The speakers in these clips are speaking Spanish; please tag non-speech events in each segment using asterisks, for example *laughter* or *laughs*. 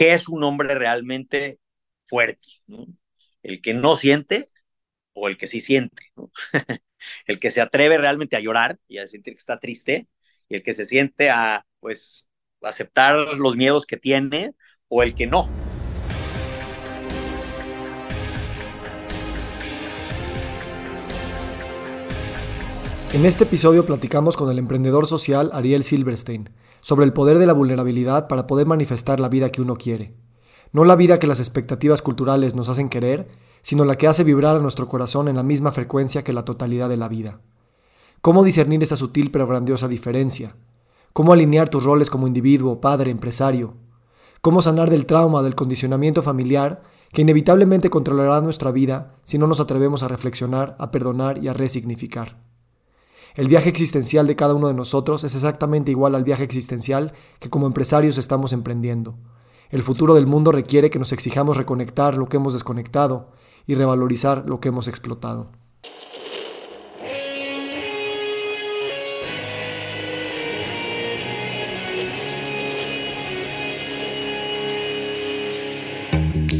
¿qué es un hombre realmente fuerte? ¿El que no siente o el que sí siente? *laughs* el que se atreve realmente a llorar y a sentir que está triste y el que se siente a, pues, aceptar los miedos que tiene o el que no. En este episodio platicamos con el emprendedor social Ariel Silverstein sobre el poder de la vulnerabilidad para poder manifestar la vida que uno quiere. No la vida que las expectativas culturales nos hacen querer, sino la que hace vibrar a nuestro corazón en la misma frecuencia que la totalidad de la vida. ¿Cómo discernir esa sutil pero grandiosa diferencia? ¿Cómo alinear tus roles como individuo, padre, empresario? ¿Cómo sanar del trauma, del condicionamiento familiar que inevitablemente controlará nuestra vida si no nos atrevemos a reflexionar, a perdonar y a resignificar? El viaje existencial de cada uno de nosotros es exactamente igual al viaje existencial que como empresarios estamos emprendiendo. El futuro del mundo requiere que nos exijamos reconectar lo que hemos desconectado y revalorizar lo que hemos explotado.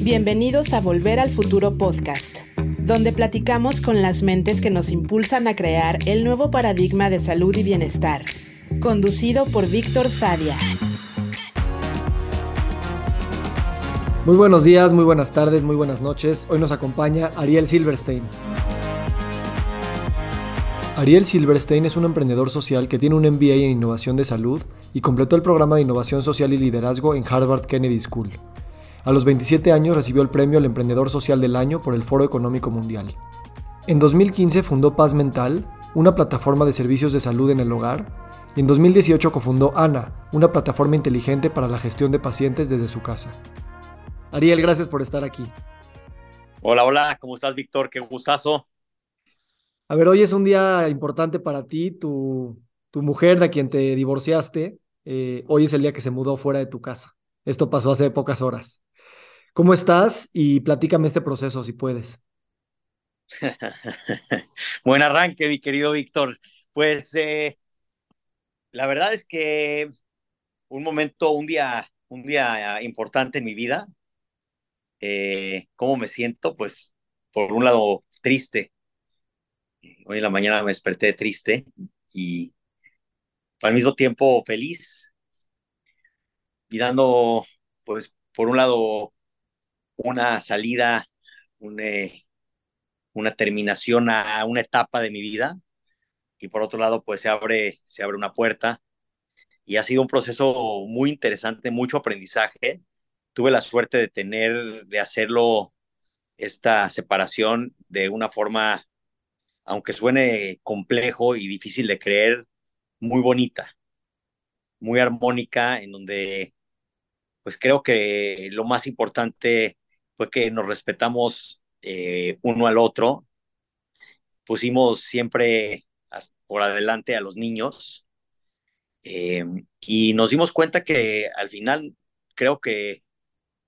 Bienvenidos a Volver al Futuro Podcast donde platicamos con las mentes que nos impulsan a crear el nuevo paradigma de salud y bienestar, conducido por Víctor Sadia. Muy buenos días, muy buenas tardes, muy buenas noches. Hoy nos acompaña Ariel Silverstein. Ariel Silverstein es un emprendedor social que tiene un MBA en innovación de salud y completó el programa de innovación social y liderazgo en Harvard Kennedy School. A los 27 años recibió el premio al Emprendedor Social del Año por el Foro Económico Mundial. En 2015 fundó Paz Mental, una plataforma de servicios de salud en el hogar, y en 2018 cofundó ANA, una plataforma inteligente para la gestión de pacientes desde su casa. Ariel, gracias por estar aquí. Hola, hola, ¿cómo estás, Víctor? Qué gustazo. A ver, hoy es un día importante para ti, tu, tu mujer de quien te divorciaste, eh, hoy es el día que se mudó fuera de tu casa. Esto pasó hace pocas horas. ¿Cómo estás? Y platícame este proceso si puedes. *laughs* Buen arranque, mi querido Víctor. Pues eh, la verdad es que un momento, un día, un día importante en mi vida. Eh, ¿Cómo me siento? Pues por un lado triste. Hoy en la mañana me desperté triste y al mismo tiempo feliz y dando, pues, por un lado, una salida, eh, una terminación a una etapa de mi vida y por otro lado pues se abre, se abre una puerta y ha sido un proceso muy interesante, mucho aprendizaje. Tuve la suerte de tener, de hacerlo esta separación de una forma, aunque suene complejo y difícil de creer, muy bonita, muy armónica, en donde pues creo que lo más importante fue que nos respetamos eh, uno al otro, pusimos siempre por adelante a los niños eh, y nos dimos cuenta que al final creo que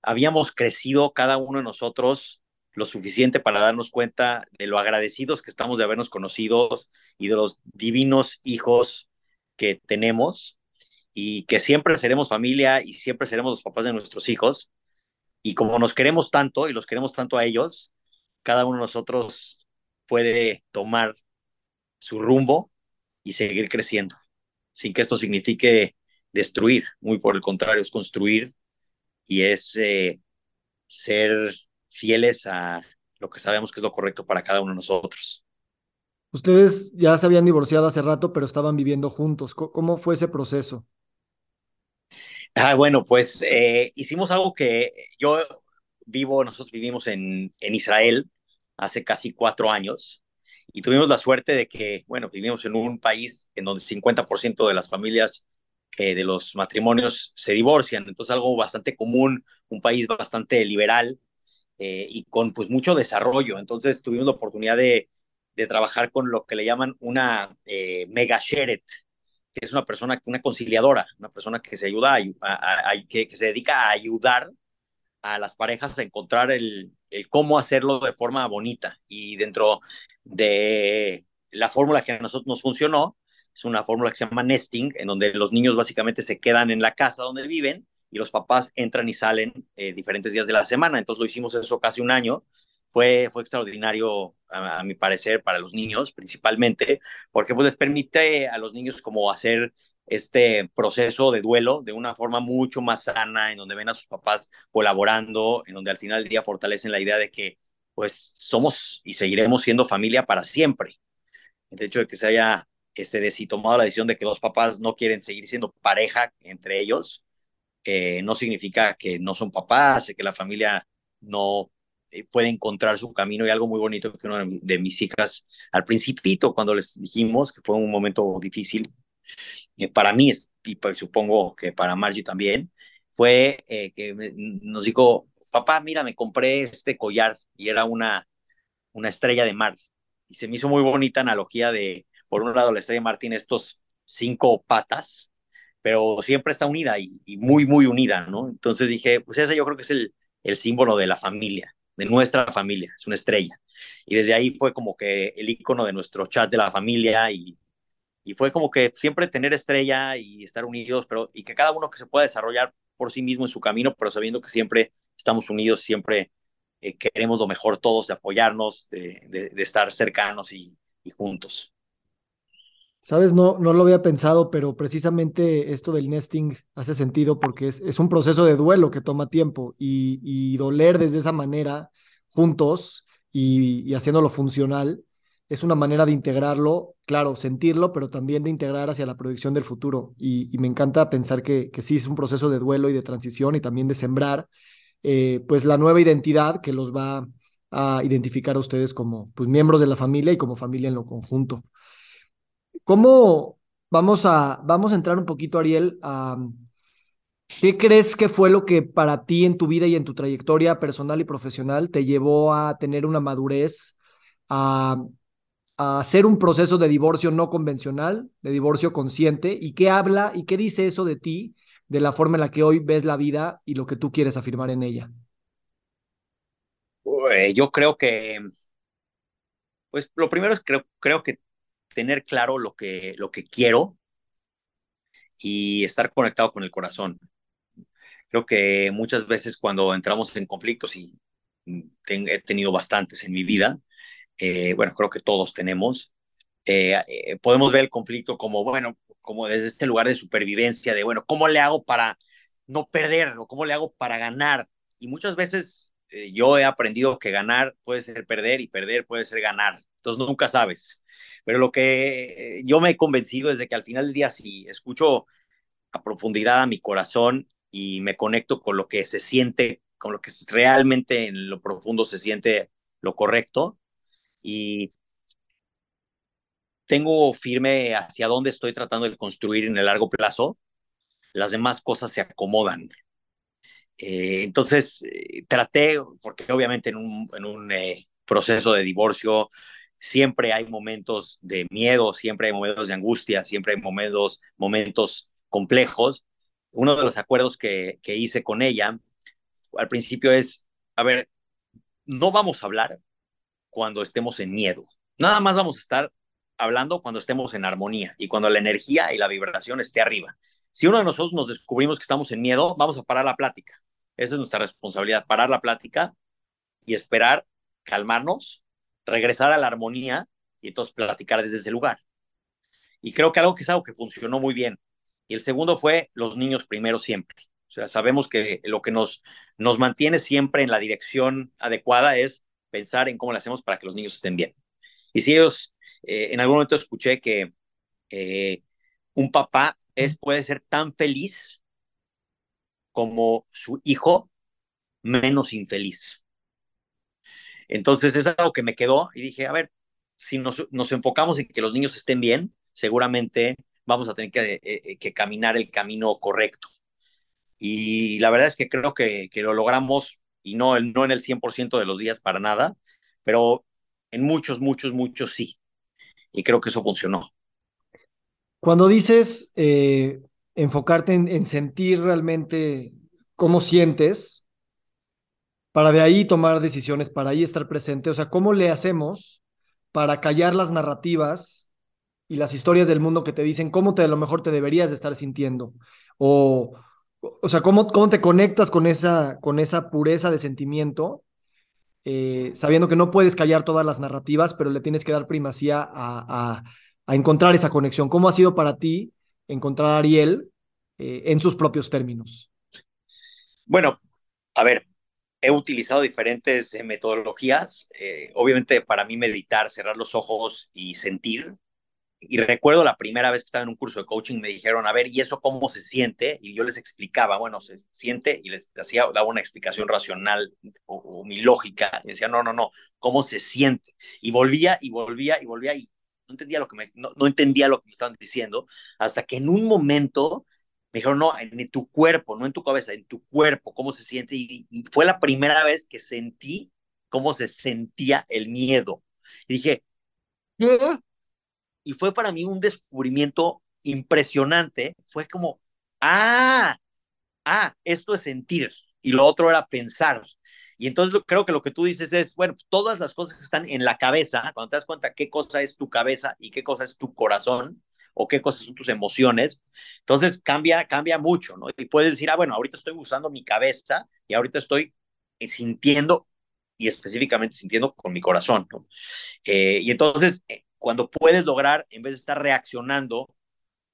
habíamos crecido cada uno de nosotros lo suficiente para darnos cuenta de lo agradecidos que estamos de habernos conocidos y de los divinos hijos que tenemos y que siempre seremos familia y siempre seremos los papás de nuestros hijos y como nos queremos tanto y los queremos tanto a ellos, cada uno de nosotros puede tomar su rumbo y seguir creciendo, sin que esto signifique destruir, muy por el contrario, es construir y es eh, ser fieles a lo que sabemos que es lo correcto para cada uno de nosotros. Ustedes ya se habían divorciado hace rato, pero estaban viviendo juntos. ¿Cómo fue ese proceso? Ah, bueno, pues eh, hicimos algo que yo vivo, nosotros vivimos en, en Israel hace casi cuatro años y tuvimos la suerte de que, bueno, vivimos en un país en donde 50% de las familias eh, de los matrimonios se divorcian, entonces algo bastante común, un país bastante liberal eh, y con pues mucho desarrollo, entonces tuvimos la oportunidad de, de trabajar con lo que le llaman una mega sheret, que es una persona, una conciliadora, una persona que se ayuda a, que, se dedica a ayudar a las parejas a encontrar el, el, cómo hacerlo de forma bonita. Y dentro de la fórmula que a nosotros nos funcionó, es una fórmula que se llama nesting, en donde los niños básicamente se quedan en la casa donde viven y los papás entran y salen eh, diferentes días de la semana. Entonces lo hicimos eso casi un año. Fue, fue extraordinario, a, mi parecer, para los niños principalmente, porque pues les permite a los niños como hacer este proceso de duelo de una forma mucho más sana, en donde ven a sus papás colaborando, en donde al final del día fortalecen la idea de que pues somos y seguiremos siendo familia para siempre. El hecho de que se haya este, tomado la decisión de que dos papás no quieren seguir siendo pareja entre ellos, eh, no significa que no son papás, que la familia no puede encontrar su camino. Y algo muy bonito que una de mis hijas al principito cuando les dijimos que fue un momento difícil eh, para mí y pues, supongo que para Margie también fue que nos dijo papá mira me compré este collar y era una una estrella de mar y se me hizo muy bonita analogía de por un lado la estrella de mar tiene estos cinco patas pero siempre está unida y, muy, muy unida, ¿no? Entonces dije, pues ese yo creo que es el, el símbolo de la familia, de nuestra familia, es una estrella. Y desde ahí fue como que el icono de nuestro chat de la familia y, y fue como que siempre tener estrella y estar unidos, pero y que cada uno que se pueda desarrollar por sí mismo en su camino, pero sabiendo que siempre estamos unidos, siempre eh, queremos lo mejor todos, de apoyarnos, de, de, estar cercanos y juntos. Sabes, no, no lo había pensado, pero precisamente esto del nesting hace sentido porque es, es un proceso de duelo que toma tiempo y, y doler desde esa manera juntos y, y, haciéndolo funcional es una manera de integrarlo, claro, sentirlo, pero también de integrar hacia la proyección del futuro. Y, me encanta pensar que, que, sí es un proceso de duelo y de transición y también de sembrar eh, pues la nueva identidad que los va a identificar a ustedes como pues, miembros de la familia y como familia en lo conjunto. ¿Cómo vamos a, vamos a entrar un poquito, Ariel, a qué crees que fue lo que para ti en tu vida y en tu trayectoria personal y profesional te llevó a tener una madurez, a, hacer un proceso de divorcio no convencional, de divorcio consciente? ¿Y qué habla y qué dice eso de ti, de la forma en la que hoy ves la vida y lo que tú quieres afirmar en ella? Yo creo que, pues lo primero es creo, creo que tener claro lo que, lo que quiero y estar conectado con el corazón. Creo que muchas veces cuando entramos en conflictos, y he tenido bastantes en mi vida, eh, bueno, creo que todos tenemos, eh, eh, podemos ver el conflicto como, bueno, como desde este lugar de supervivencia, de, bueno, ¿cómo le hago para no perder o cómo le hago para ganar? Y muchas veces eh, yo he aprendido que ganar puede ser perder y perder puede ser ganar. Entonces nunca sabes. Pero lo que yo me he convencido es de que al final del día, si escucho a profundidad a mi corazón y me conecto con lo que se siente, con lo que realmente en lo profundo se siente lo correcto y tengo firme hacia dónde estoy tratando de construir en el largo plazo, las demás cosas se acomodan. Eh, entonces, eh, traté, porque obviamente en un, en un eh, proceso de divorcio siempre hay momentos de miedo, siempre hay momentos de angustia, siempre hay momentos, momentos complejos. Uno de los acuerdos que, que hice con ella al principio es, a ver, no vamos a hablar cuando estemos en miedo, nada más vamos a estar hablando cuando estemos en armonía y cuando la energía y la vibración esté arriba. Si uno de nosotros nos descubrimos que estamos en miedo, vamos a parar la plática. Esa es nuestra responsabilidad, parar la plática y esperar, calmarnos regresar a la armonía y entonces platicar desde ese lugar. Y creo que algo que es algo que funcionó muy bien. Y el segundo fue los niños primero siempre. O sea, sabemos que lo que nos, nos mantiene siempre en la dirección adecuada es pensar en cómo le hacemos para que los niños estén bien. Y si ellos, eh, en algún momento escuché que eh, un papá es, puede ser tan feliz como su hijo menos infeliz. Entonces es algo que me quedó y dije, a ver, si nos, nos enfocamos en que los niños estén bien, seguramente vamos a tener que, eh, eh, caminar el camino correcto. Y la verdad es que creo que, que lo logramos, y no, no en el 100% de los días para nada, pero en muchos, muchos, muchos sí. Y creo que eso funcionó. Cuando dices eh, enfocarte en, en sentir realmente cómo sientes, para de ahí tomar decisiones, para ahí estar presente. O sea, ¿cómo le hacemos para callar las narrativas y las historias del mundo que te dicen cómo te a lo mejor te deberías de estar sintiendo? O o sea, ¿cómo, cómo te conectas con esa, con esa pureza de sentimiento, eh, sabiendo que no puedes callar todas las narrativas, pero le tienes que dar primacía a, a, a encontrar esa conexión? ¿Cómo ha sido para ti encontrar a Ariel eh, en sus propios términos? Bueno, a ver, he utilizado diferentes eh, metodologías. Eh, obviamente para mí meditar, cerrar los ojos y sentir. Y recuerdo la primera vez que estaba en un curso de coaching, me dijeron, a ver, ¿y eso cómo se siente? Y yo les explicaba, bueno, se siente y les daba una explicación racional o, o mi lógica. Y decía, no, no, no, ¿cómo se siente? Y volvía y volvía y volvía y no entendía lo que me, no, no entendía lo que me estaban diciendo, hasta que en un momento me dijeron, no, en tu cuerpo, no en tu cabeza, en tu cuerpo, cómo se siente. Y, fue la primera vez que sentí cómo se sentía el miedo. Y dije, ¿qué? Y fue para mí un descubrimiento impresionante. Fue como, ah, ah, esto es sentir. Y lo otro era pensar. Y entonces creo que lo que tú dices es, bueno, todas las cosas están en la cabeza, cuando te das cuenta qué cosa es tu cabeza y qué cosa es tu corazón, o qué cosas son tus emociones. Entonces cambia, cambia mucho, ¿no? Y puedes decir, ah, bueno, ahorita estoy usando mi cabeza y ahorita estoy sintiendo y específicamente sintiendo con mi corazón, ¿no? Eh, y entonces, eh, cuando puedes lograr, en vez de estar reaccionando,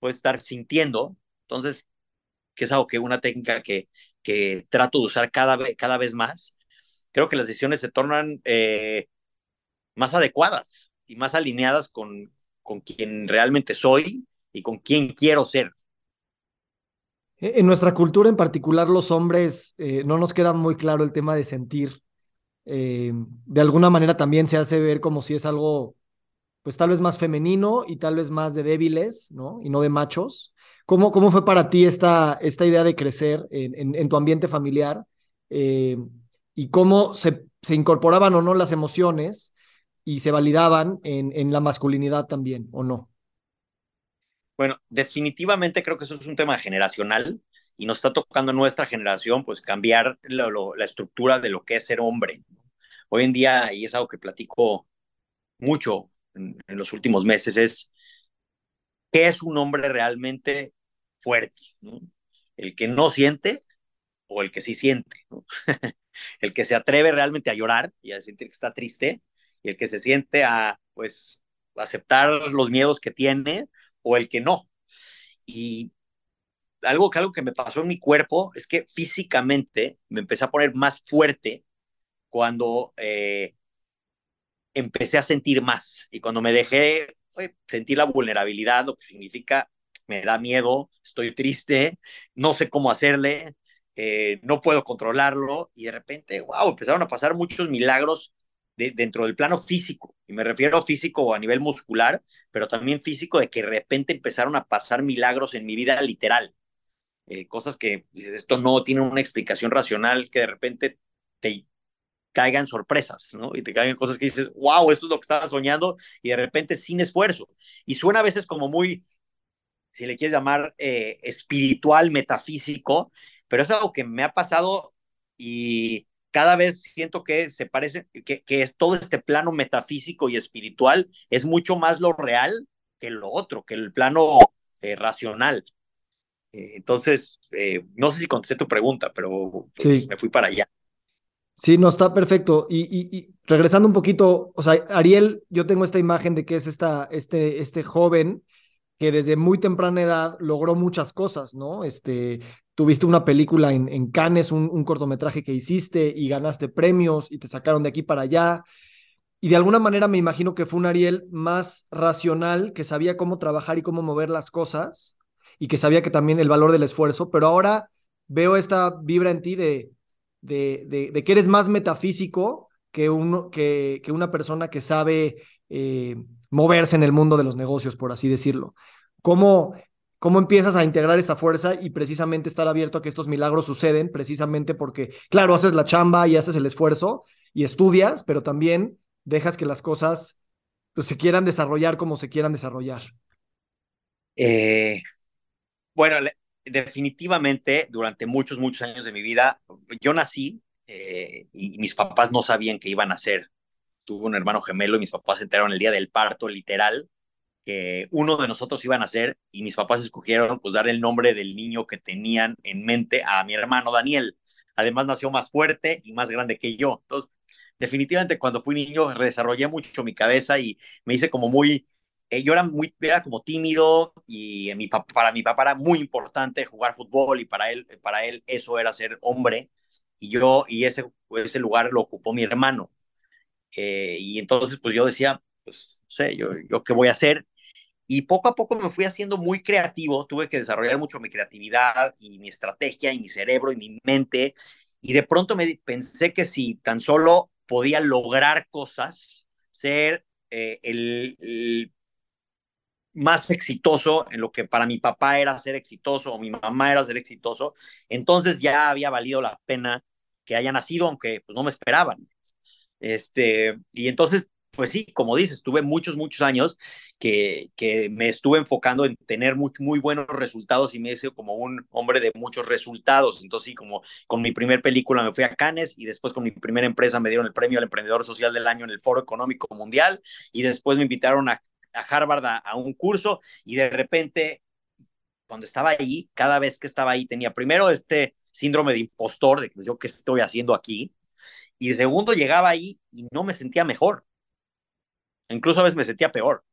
puedes estar sintiendo, entonces, que es algo que una técnica que, que trato de usar cada vez, cada vez más, creo que las decisiones se tornan eh, más adecuadas y más alineadas con, con quien realmente soy y con quien quiero ser. En nuestra cultura en particular, los hombres, eh, no nos queda muy claro el tema de sentir. Eh, de alguna manera también se hace ver como si es algo, pues tal vez más femenino y tal vez más de débiles, ¿no? Y no de machos. ¿Cómo, cómo fue para ti esta, esta idea de crecer en, tu ambiente familiar? Eh, y cómo se, se incorporaban o no las emociones y se validaban en, en la masculinidad también, ¿o no? Bueno, definitivamente creo que eso es un tema generacional y nos está tocando nuestra generación, pues cambiar la estructura de lo que es ser hombre. Hoy en día, y es algo que platico mucho en, los últimos meses, es qué es un hombre realmente fuerte, ¿no? El que no siente o el que sí siente, *laughs* el que se atreve realmente a llorar y a sentir que está triste, y el que se siente a, pues, aceptar los miedos que tiene o el que no. Y algo que, algo que me pasó en mi cuerpo es que físicamente me empecé a poner más fuerte cuando eh, empecé a sentir más y cuando me dejé oye, sentir la vulnerabilidad, lo que significa me da miedo, estoy triste, no sé cómo hacerle, eh, no puedo controlarlo y de repente, wow, empezaron a pasar muchos milagros de, dentro del plano físico, y me refiero físico a nivel muscular, pero también físico de que de repente empezaron a pasar milagros en mi vida literal. Eh, cosas que dices, esto no tiene una explicación racional, que de repente te caigan sorpresas, ¿no? Y te caigan cosas que dices, wow, esto es lo que estaba soñando, y de repente sin esfuerzo. Y suena a veces como muy, si le quieres llamar eh, espiritual, metafísico, pero es algo que me ha pasado y cada vez siento que se parece, que, que, es todo este plano metafísico y espiritual es mucho más lo real que lo otro, que el plano eh, racional. Eh, entonces, eh, no sé si contesté tu pregunta, pero pues, sí. me fui para allá. Sí, no, está perfecto. Y, y, y, regresando un poquito, o sea, Ariel, yo tengo esta imagen de que es esta, este, este joven que desde muy temprana edad logró muchas cosas, ¿no? Este, tuviste una película en, Cannes, un, cortometraje que hiciste y ganaste premios y te sacaron de aquí para allá. Y de alguna manera me imagino que fue un Ariel más racional, que sabía cómo trabajar y cómo mover las cosas y que sabía que también el valor del esfuerzo, pero ahora veo esta vibra en ti de, de, de, de que eres más metafísico que, uno, que, que una persona que sabe eh, moverse en el mundo de los negocios, por así decirlo. ¿Cómo, ¿Cómo empiezas a integrar esta fuerza y precisamente estar abierto a que estos milagros suceden? Precisamente porque, claro, haces la chamba y haces el esfuerzo y estudias, pero también dejas que las cosas pues, se quieran desarrollar como se quieran desarrollar. Eh, bueno, definitivamente durante muchos, muchos años de mi vida, yo nací eh, y mis papás no sabían que iban a ser tuve un hermano gemelo y mis papás se enteraron el día del parto, literal, que uno de nosotros iban a hacer y mis papás escogieron pues dar el nombre del niño que tenían en mente a mi hermano Daniel. Además nació más fuerte y más grande que yo. Entonces, definitivamente cuando fui niño desarrollé mucho mi cabeza y me hice como muy, eh, yo era muy, era como tímido y para mi papá era muy importante jugar fútbol y para él, para él eso era ser hombre y yo, y ese, ese lugar lo ocupó mi hermano. Eh, y entonces pues yo decía, pues no sé, yo, yo qué voy a hacer. Y poco a poco me fui haciendo muy creativo, tuve que desarrollar mucho mi creatividad y mi estrategia y mi cerebro y mi mente. Y de pronto me pensé que si tan solo podía lograr cosas, ser eh, el, más exitoso en lo que para mi papá era ser exitoso o mi mamá era ser exitoso, entonces ya había valido la pena que haya nacido, aunque pues, no me esperaban. Este, y entonces pues sí, como dices, tuve muchos, muchos años que, que me estuve enfocando en tener muy, muy buenos resultados y me hice como un hombre de muchos resultados. Entonces, sí, como con mi primer película me fui a Cannes y después con mi primera empresa me dieron el premio al emprendedor social del año en el Foro Económico Mundial y después me invitaron a, a Harvard a, un curso y de repente, cuando estaba ahí, cada vez que estaba ahí tenía primero este síndrome de impostor, de que yo qué estoy haciendo aquí, y segundo llegaba ahí y no me sentía mejor Incluso a veces me sentía peor.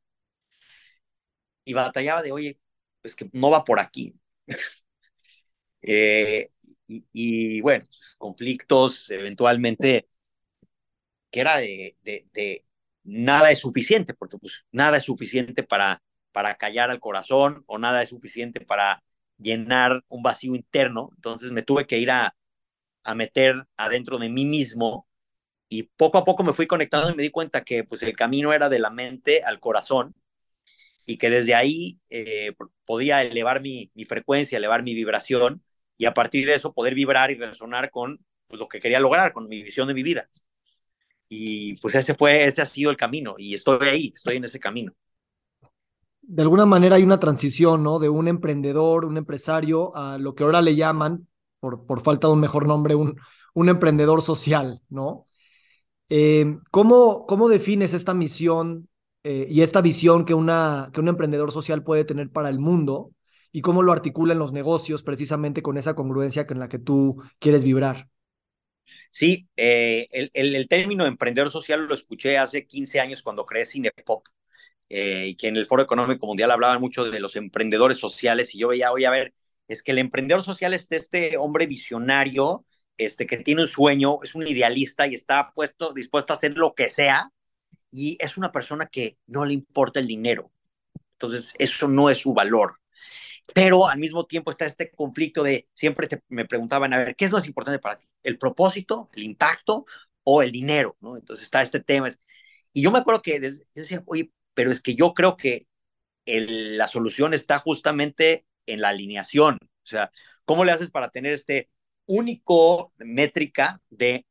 Y batallaba de, oye, es que no va por aquí. *laughs* eh, y, bueno, pues, conflictos eventualmente que era de, de, de, nada es suficiente, porque pues nada es suficiente para, para callar al corazón o nada es suficiente para llenar un vacío interno. Entonces me tuve que ir a, a meter adentro de mí mismo y poco a poco me fui conectando y me di cuenta que pues el camino era de la mente al corazón y que desde ahí eh, podía elevar mi, mi, frecuencia, elevar mi vibración y a partir de eso poder vibrar y resonar con pues, lo que quería lograr, con mi visión de mi vida. Y pues ese fue, ese ha sido el camino y estoy ahí, estoy en ese camino. De alguna manera hay una transición, ¿no? De un emprendedor, un empresario, a lo que ahora le llaman, por, por falta de un mejor nombre, un, un emprendedor social, ¿no? Eh, ¿cómo, ¿Cómo defines esta misión eh, y esta visión que, una, que un emprendedor social puede tener para el mundo y cómo lo articula en los negocios precisamente con esa congruencia con la que tú quieres vibrar? Sí, eh, el, el, término emprendedor social lo escuché hace 15 años cuando creé Cinepop, eh, que en el Foro Económico Mundial hablaban mucho de los emprendedores sociales, y yo veía, oye, a ver, es que el emprendedor social es este hombre visionario este, que tiene un sueño, es un idealista y está puesto, dispuesto a hacer lo que sea, y es una persona que no le importa el dinero. Entonces, eso no es su valor. Pero al mismo tiempo está este conflicto de, siempre te, me preguntaban, a ver, ¿qué es lo más importante para ti? ¿El propósito, el impacto o el dinero? Entonces está este tema. Y yo me acuerdo que decía, oye, pero es que yo creo que la solución está justamente en la alineación. O sea, ¿cómo le haces para tener este único métrica de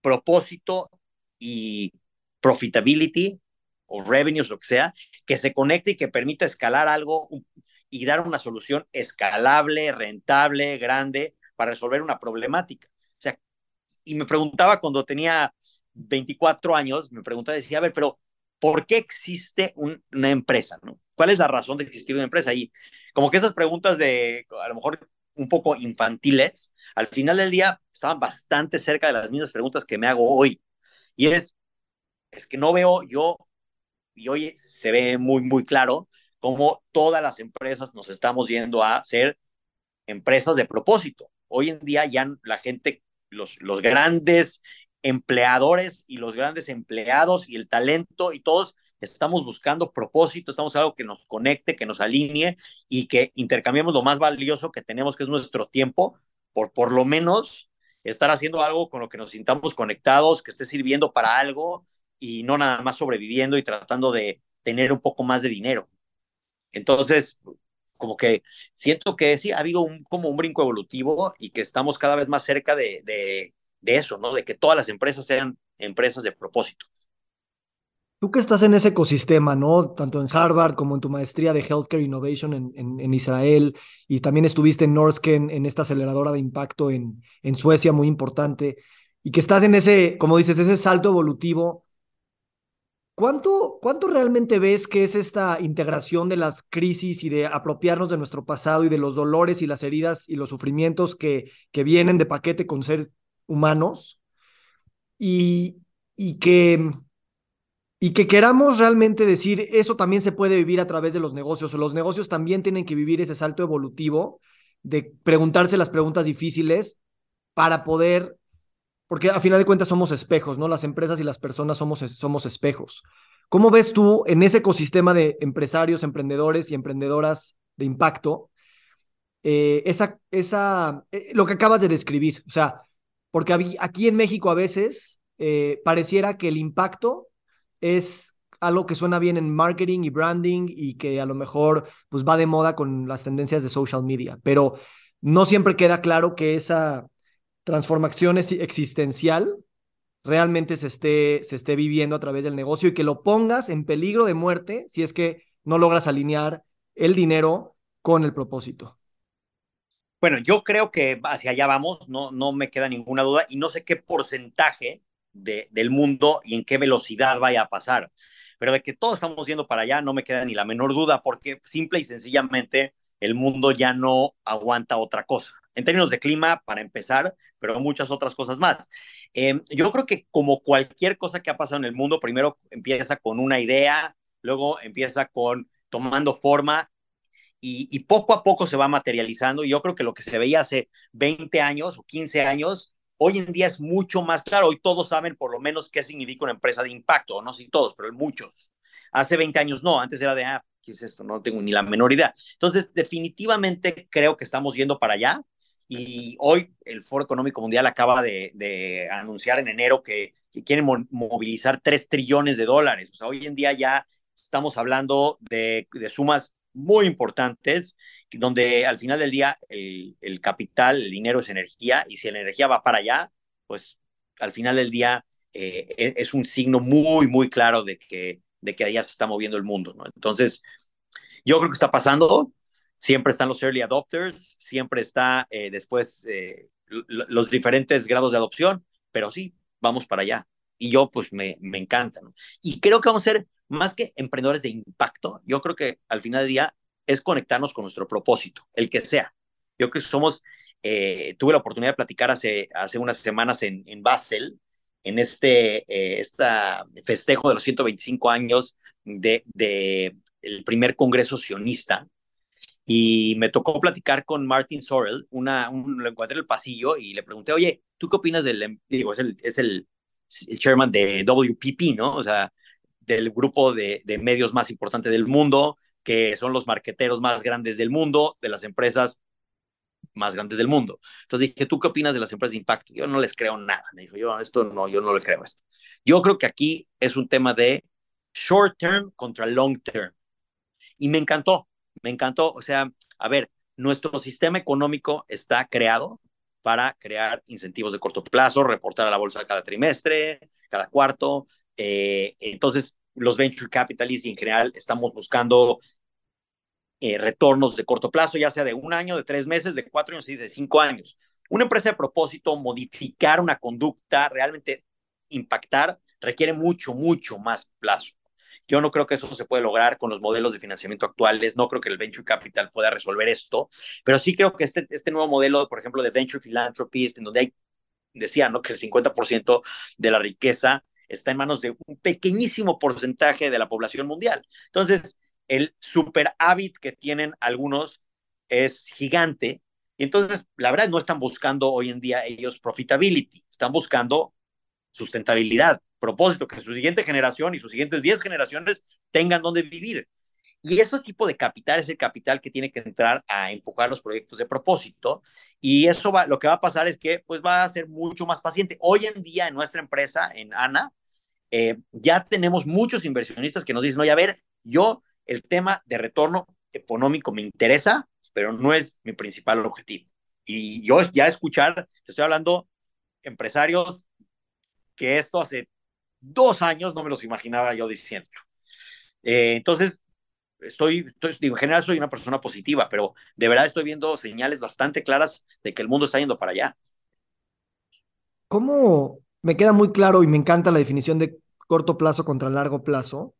propósito y profitability o revenues, lo que sea, que se conecte y que permita escalar algo y dar una solución escalable, rentable, grande para resolver una problemática. O sea, y me preguntaba cuando tenía 24 años, me preguntaba, decía, a ver, pero ¿por qué existe un, una empresa? ¿no? ¿Cuál es la razón de existir una empresa? Y como que esas preguntas de, a lo mejor un poco infantiles, al final del día estaban bastante cerca de las mismas preguntas que me hago hoy. Y es, es que no veo yo, y hoy se ve muy, muy claro, cómo todas las empresas nos estamos yendo a ser empresas de propósito. Hoy en día ya la gente, los, los grandes empleadores y los grandes empleados y el talento y todos estamos buscando propósito, estamos algo que nos conecte, que nos alinee y que intercambiemos lo más valioso que tenemos, que es nuestro tiempo, por por lo menos estar haciendo algo con lo que nos sintamos conectados, que esté sirviendo para algo y no nada más sobreviviendo y tratando de tener un poco más de dinero. Entonces, como que siento que sí, ha habido un, como un brinco evolutivo y que estamos cada vez más cerca de, de, de eso, ¿no? De que todas las empresas sean empresas de propósito. Tú que estás en ese ecosistema, ¿no? Tanto en Harvard como en tu maestría de Healthcare Innovation en, en, Israel y también estuviste en Norsken, en esta aceleradora de impacto en, en Suecia, muy importante, y que estás en ese, como dices, ese salto evolutivo. ¿Cuánto, ¿Cuánto realmente ves que es esta integración de las crisis y de apropiarnos de nuestro pasado y de los dolores y las heridas y los sufrimientos que, que vienen de paquete con ser humanos? Y, y, que, y que queramos realmente decir, eso también se puede vivir a través de los negocios, o los negocios también tienen que vivir ese salto evolutivo de preguntarse las preguntas difíciles para poder porque a final de cuentas somos espejos, ¿no? Las empresas y las personas somos, somos espejos. ¿Cómo ves tú en ese ecosistema de empresarios, emprendedores y emprendedoras de impacto eh, esa, esa, eh, lo que acabas de describir? O sea, porque aquí en México a veces eh, pareciera que el impacto es algo que suena bien en marketing y branding y que a lo mejor pues va de moda con las tendencias de social media, pero no siempre queda claro que esa transformación existencial realmente se esté, se esté viviendo a través del negocio y que lo pongas en peligro de muerte si es que no logras alinear el dinero con el propósito. Bueno, yo creo que hacia allá vamos, no, no me queda ninguna duda y no sé qué porcentaje de, del mundo y en qué velocidad vaya a pasar, pero de que todos estamos yendo para allá no me queda ni la menor duda porque simple y sencillamente el mundo ya no aguanta otra cosa en términos de clima, para empezar, pero muchas otras cosas más. Eh, yo creo que como cualquier cosa que ha pasado en el mundo, primero empieza con una idea, luego empieza con tomando forma y, poco a poco se va materializando. Y yo creo que lo que se veía hace 20 años o 15 años, hoy en día es mucho más claro. Hoy todos saben por lo menos qué significa una empresa de impacto, no si todos, pero muchos. Hace 20 años no, antes era de, ah, ¿qué es esto? No tengo ni la menor idea. Entonces, definitivamente creo que estamos yendo para allá. Y hoy el Foro Económico Mundial acaba de, anunciar en enero que, quieren movilizar 3 trillones de dólares. O sea, hoy en día ya estamos hablando de, sumas muy importantes, donde al final del día el, capital, el dinero es energía, y si la energía va para allá, pues al final del día eh, e, es, un signo muy, muy claro de que, de que allá se está moviendo el mundo. Entonces, yo creo que está pasando, siempre están los early adopters, siempre está eh, después eh, los diferentes grados de adopción, pero sí, vamos para allá. Y yo pues me, me encanta. Y creo que vamos a ser más que emprendedores de impacto, yo creo que al final del día es conectarnos con nuestro propósito, el que sea. Yo creo que somos, eh, tuve la oportunidad de platicar hace, hace unas semanas en, en Basel, en este esta festejo de los 125 años de, de el primer congreso sionista, y me tocó platicar con Martin Sorrell, una, un, lo encontré en el pasillo y le pregunté, oye, ¿tú qué opinas del, em-?", digo, es el, es el, el chairman de WPP, ¿no? O sea, del grupo de, medios más importante del mundo, que son los marqueteros más grandes del mundo, de las empresas más grandes del mundo. Entonces dije, ¿tú qué opinas de las empresas de impacto? Yo no les creo nada. Me dijo, yo esto no, yo no le creo esto. Yo creo que aquí es un tema de short term contra long term. Y me encantó, me encantó. O sea, a ver, nuestro sistema económico está creado para crear incentivos de corto plazo, reportar a la bolsa cada trimestre, cada cuarto. Eh, entonces, los venture capitalists en general estamos buscando eh, retornos de corto plazo, ya sea de un año, de tres meses, de cuatro años y de cinco años. Una empresa de propósito, modificar una conducta, realmente impactar, requiere mucho, mucho más plazo. Yo no creo que eso se puede lograr con los modelos de financiamiento actuales, no creo que el venture capital pueda resolver esto, pero sí creo que este, este nuevo modelo, por ejemplo, de venture philanthropy, en donde hay, decía, ¿no? que el 50% de la riqueza está en manos de un pequeñísimo porcentaje de la población mundial. Entonces, el super hábito que tienen algunos es gigante. Y entonces, la verdad, no están buscando hoy en día ellos profitability, están buscando sustentabilidad propósito, que su siguiente generación y sus siguientes 10 generaciones tengan donde vivir. Y ese tipo de capital es el capital que tiene que entrar a empujar los proyectos de propósito. Y eso va, lo que va a pasar es que pues va a ser mucho más paciente. Hoy en día en nuestra empresa, en ANA, eh, ya tenemos muchos inversionistas que nos dicen, oye, a ver, yo el tema de retorno económico me interesa, pero no es mi principal objetivo. Y yo ya escuchar, estoy hablando, empresarios que esto hace dos años no me los imaginaba yo diciendo. Eh, entonces, estoy, digo, en general soy una persona positiva, pero de verdad estoy viendo señales bastante claras de que el mundo está yendo para allá. ¿Cómo me queda muy claro y me encanta la definición de corto plazo contra largo plazo,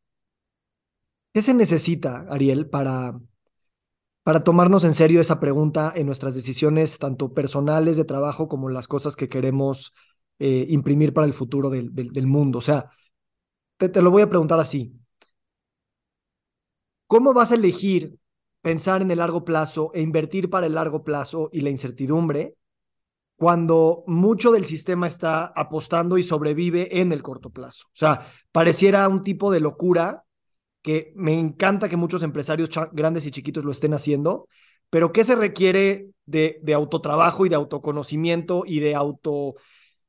¿qué se necesita, Ariel, para, para tomarnos en serio esa pregunta en nuestras decisiones, tanto personales de trabajo como las cosas que queremos eh, imprimir para el futuro del, del, mundo? O sea, te, te lo voy a preguntar así. ¿Cómo vas a elegir pensar en el largo plazo e invertir para el largo plazo y la incertidumbre cuando mucho del sistema está apostando y sobrevive en el corto plazo. O sea, pareciera un tipo de locura que me encanta que muchos empresarios grandes y chiquitos lo estén haciendo, pero ¿qué se requiere de, de autotrabajo y de autoconocimiento y de auto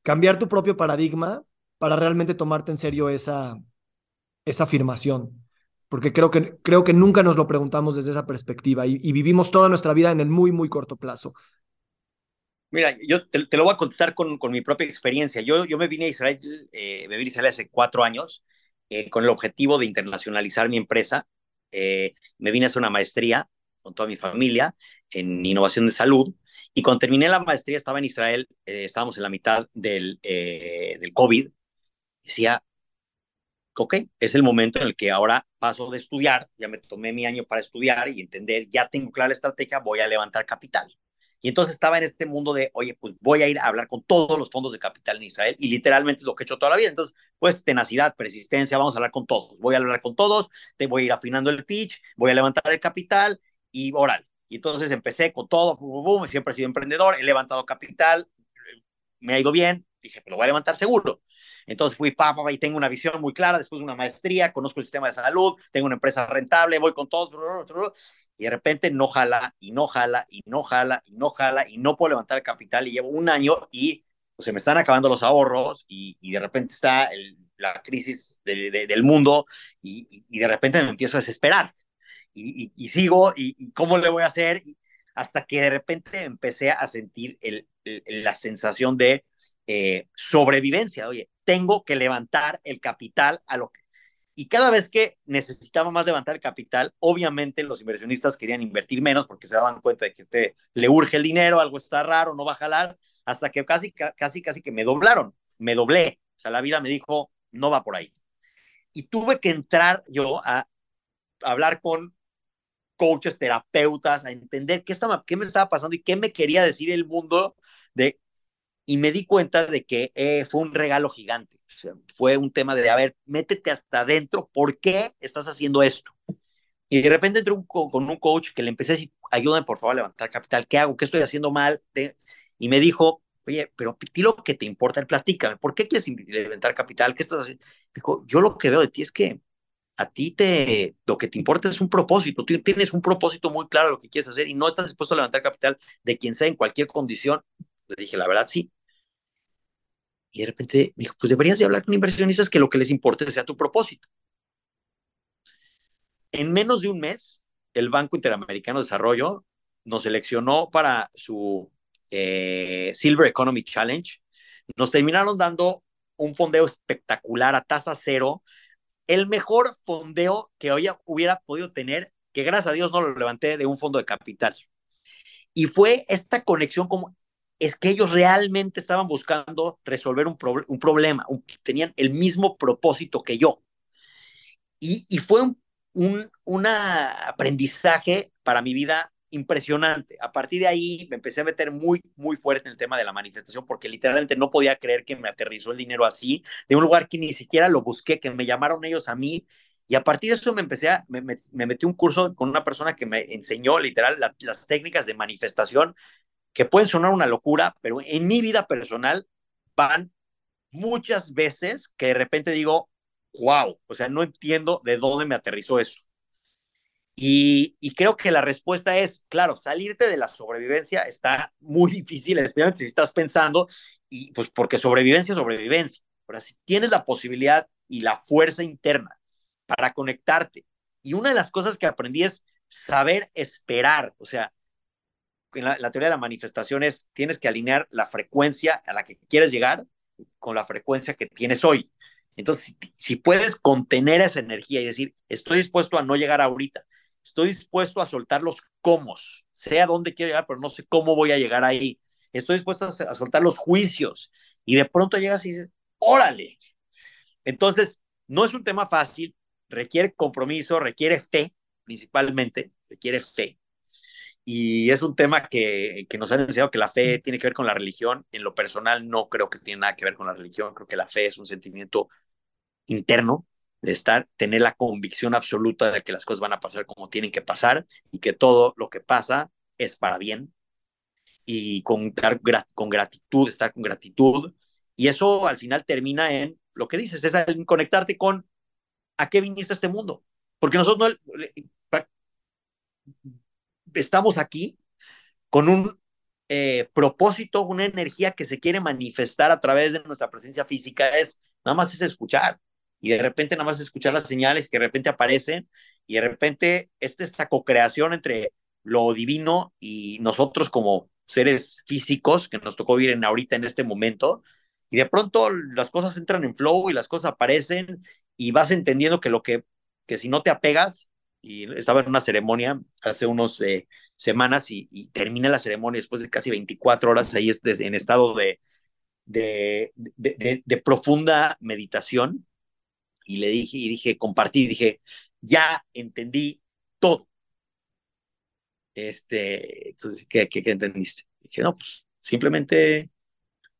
cambiar tu propio paradigma para realmente tomarte en serio esa, esa afirmación? Porque creo que, creo que nunca nos lo preguntamos desde esa perspectiva y, y vivimos toda nuestra vida en el muy, muy corto plazo. Mira, yo te, lo voy a contestar con, con, mi propia experiencia. Yo, yo me vine a Israel, eh, me vine a Israel hace cuatro años eh, con el objetivo de internacionalizar mi empresa. Eh, me vine a hacer una maestría con toda mi familia en innovación de salud. Y cuando terminé la maestría estaba en Israel, eh, estábamos en la mitad del, eh, del COVID. Decía, ok, es el momento en el que ahora paso de estudiar, ya me tomé mi año para estudiar y entender, ya tengo clara la estrategia, voy a levantar capital. Y entonces estaba en este mundo de, oye, pues voy a ir a hablar con todos los fondos de capital en Israel y literalmente es lo que he hecho toda la vida. Entonces, pues tenacidad, persistencia, vamos a hablar con todos. Voy a hablar con todos, te voy a ir afinando el pitch, voy a levantar el capital y oral. Y entonces empecé con todo, siempre he sido emprendedor, he levantado capital, me ha ido bien, dije, pero lo voy a levantar seguro. Entonces fui papá y tengo una visión muy clara, después de una maestría, conozco el sistema de salud, tengo una empresa rentable, voy con todo, y de repente no jala, y no jala, y no jala, y no jala, y no puedo levantar el capital, y llevo un año y pues, se me están acabando los ahorros, y, y de repente está el, la crisis de, de, del mundo, y, y, de repente me empiezo a desesperar, y, sigo, y, cómo le voy a hacer, hasta que de repente empecé a sentir la sensación de eh, sobrevivencia. Oye, tengo que levantar el capital a lo que... Y cada vez que necesitaba más levantar el capital, obviamente los inversionistas querían invertir menos porque se daban cuenta de que este le urge el dinero, algo está raro, no va a jalar, hasta que casi, casi, casi que me doblaron, me doblé. O sea, la vida me dijo, no va por ahí. Y tuve que entrar yo a, hablar con coaches, terapeutas, a entender qué, estaba, qué me estaba pasando y qué me quería decir el mundo de y me di cuenta de que eh, fue un regalo gigante. O sea, fue un tema de, a ver, métete hasta adentro, ¿por qué estás haciendo esto? Y de repente entré con un coach que le empecé a decir, ayúdame por favor a levantar capital, ¿qué hago? ¿Qué estoy haciendo mal? Y me dijo, oye, pero ti lo que te importa, platícame, ¿por qué quieres levantar capital? ¿Qué estás haciendo? Dijo, yo lo que veo de ti es que a ti te, lo que te importa es un propósito, tú tienes un propósito muy claro de lo que quieres hacer y no estás dispuesto a levantar capital de quien sea en cualquier condición. Le dije, la verdad, sí, y de repente me dijo, pues deberías de hablar con inversionistas que lo que les importe sea tu propósito. En menos de un mes, el Banco Interamericano de Desarrollo nos seleccionó para su eh, Silver Economy Challenge. Nos terminaron dando un fondeo espectacular a tasa cero, el mejor fondeo que hoy hubiera podido tener, que gracias a Dios no lo levanté de un fondo de capital. Y fue esta conexión como es que ellos realmente estaban buscando resolver un, pro un problema, tenían el mismo propósito que yo. Y, y fue un, un, un, aprendizaje para mi vida impresionante. A partir de ahí me empecé a meter muy, muy fuerte en el tema de la manifestación porque literalmente no podía creer que me aterrizó el dinero así, de un lugar que ni siquiera lo busqué, que me llamaron ellos a mí. Y a partir de eso me empecé a, me, me, me metí un curso con una persona que me enseñó literal la, las técnicas de manifestación que pueden sonar una locura, pero en mi vida personal van muchas veces que de repente digo, wow, o sea, no entiendo de dónde me aterrizó eso. Y, y, creo que la respuesta es, claro, salirte de la sobrevivencia está muy *laughs* difícil, especialmente si estás pensando, y pues porque sobrevivencia es sobrevivencia. Pero si tienes la posibilidad y la fuerza interna para conectarte, y una de las cosas que aprendí es saber esperar, o sea, la, teoría de la manifestación es, tienes que alinear la frecuencia a la que quieres llegar con la frecuencia que tienes hoy. Entonces, si, puedes contener esa energía y decir, estoy dispuesto a no llegar ahorita, estoy dispuesto a soltar los cómo, sé a dónde quiero llegar, pero no sé cómo voy a llegar ahí. Estoy dispuesto a, a soltar los juicios y de pronto llegas y dices, órale. Entonces, no es un tema fácil, requiere compromiso, requiere fe, principalmente, requiere fe. Y es un tema que, que, nos han enseñado que la fe tiene que ver con la religión. En lo personal no creo que tiene nada que ver con la religión. Creo que la fe es un sentimiento interno de estar, tener la convicción absoluta de que las cosas van a pasar como tienen que pasar y que todo lo que pasa es para bien. Y con, con gratitud, estar con gratitud. Y eso al final termina en lo que dices, es conectarte con a qué viniste a este mundo. Porque nosotros no, estamos aquí con un eh, propósito, una energía que se quiere manifestar a través de nuestra presencia física, es nada más es escuchar. Y de repente nada más escuchar las señales que de repente aparecen y de repente esta, esta co-creación entre lo divino y nosotros como seres físicos que nos tocó vivir en ahorita en este momento y de pronto las cosas entran en flow y las cosas aparecen y vas entendiendo que lo que que si no te apegas y estaba en una ceremonia hace unos eh, semanas y, y termina la ceremonia después de casi 24 horas ahí en estado de, de, de, de, profunda meditación y le dije, y dije, compartí, dije, ya entendí todo. Este, entonces, ¿qué, qué, qué entendiste? Dije, no, pues simplemente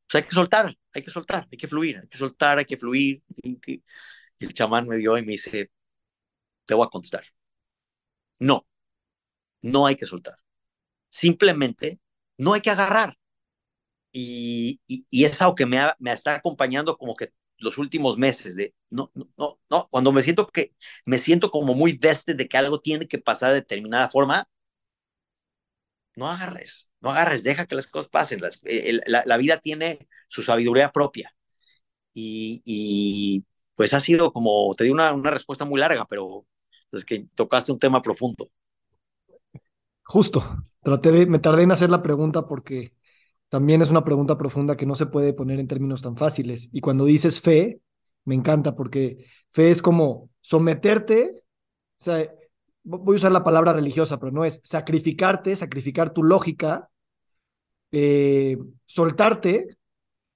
pues hay que soltar, hay que soltar, hay que fluir, hay que soltar, hay que fluir. Y, y el chamán me dio y me dice, te voy a contestar. No, no hay que soltar. Simplemente no hay que agarrar. Y, y, y es algo que me, ha, me está acompañando como que los últimos meses de no, no, no, cuando me siento que me siento como muy veste de que algo tiene que pasar de determinada forma, no agarres, no agarres, deja que las cosas pasen. Las, el, la, la, vida tiene su sabiduría propia. Y, y, pues ha sido como, te di una, una respuesta muy larga, pero es que tocaste un tema profundo. Justo, traté de, me tardé en hacer la pregunta porque también es una pregunta profunda que no se puede poner en términos tan fáciles. Y cuando dices fe, me encanta porque fe es como someterte, o sea, voy a usar la palabra religiosa, pero no es sacrificarte, sacrificar tu lógica, eh, soltarte